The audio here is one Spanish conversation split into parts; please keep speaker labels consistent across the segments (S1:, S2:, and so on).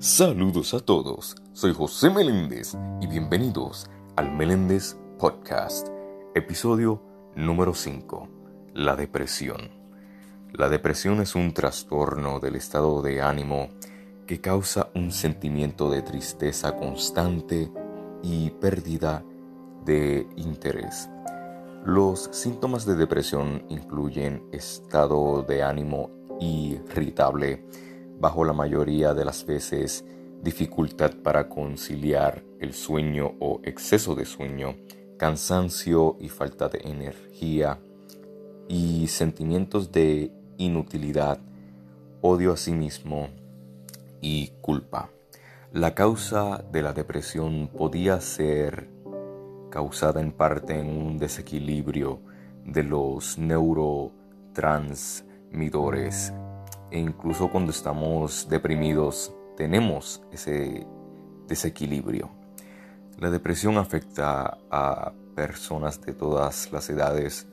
S1: Saludos a todos, soy José Meléndez y bienvenidos al Meléndez Podcast, episodio número 5, la depresión. La depresión es un trastorno del estado de ánimo que causa un sentimiento de tristeza constante y pérdida de interés. Los síntomas de depresión incluyen estado de ánimo irritable, bajo la mayoría de las veces dificultad para conciliar el sueño o exceso de sueño, cansancio y falta de energía y sentimientos de inutilidad, odio a sí mismo y culpa. La causa de la depresión podía ser causada en parte en un desequilibrio de los neurotransmisores e incluso cuando estamos deprimidos tenemos ese desequilibrio. La depresión afecta a personas de todas las edades,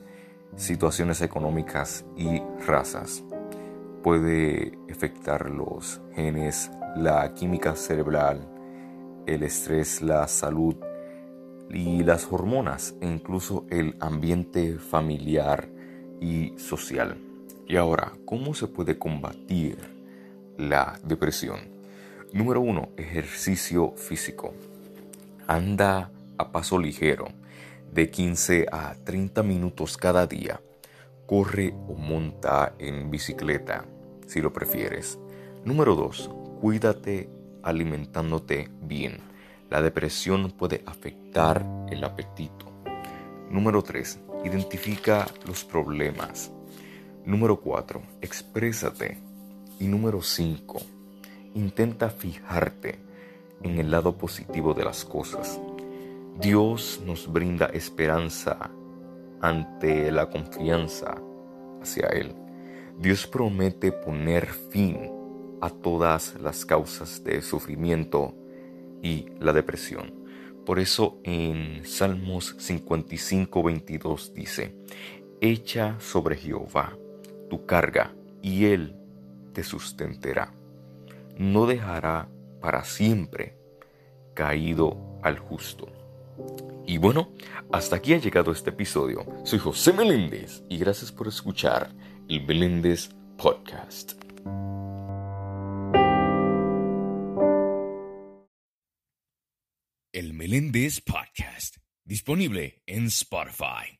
S1: situaciones económicas y razas. Puede afectar los genes, la química cerebral, el estrés, la salud y las hormonas e incluso el ambiente familiar y social. Y ahora, ¿cómo se puede combatir la depresión? Número uno, ejercicio físico. Anda a paso ligero, de 15 a 30 minutos cada día. Corre o monta en bicicleta, si lo prefieres. Número dos, cuídate alimentándote bien. La depresión puede afectar el apetito. Número 3. Identifica los problemas. Número 4. Exprésate. Y número 5. Intenta fijarte en el lado positivo de las cosas. Dios nos brinda esperanza ante la confianza hacia Él. Dios promete poner fin a todas las causas de sufrimiento y la depresión. Por eso en Salmos 55, 22 dice, Echa sobre Jehová tu carga y Él te sustentará. No dejará para siempre caído al justo. Y bueno, hasta aquí ha llegado este episodio. Soy José Meléndez y gracias por escuchar el Meléndez Podcast.
S2: El Meléndez Podcast, disponible en Spotify.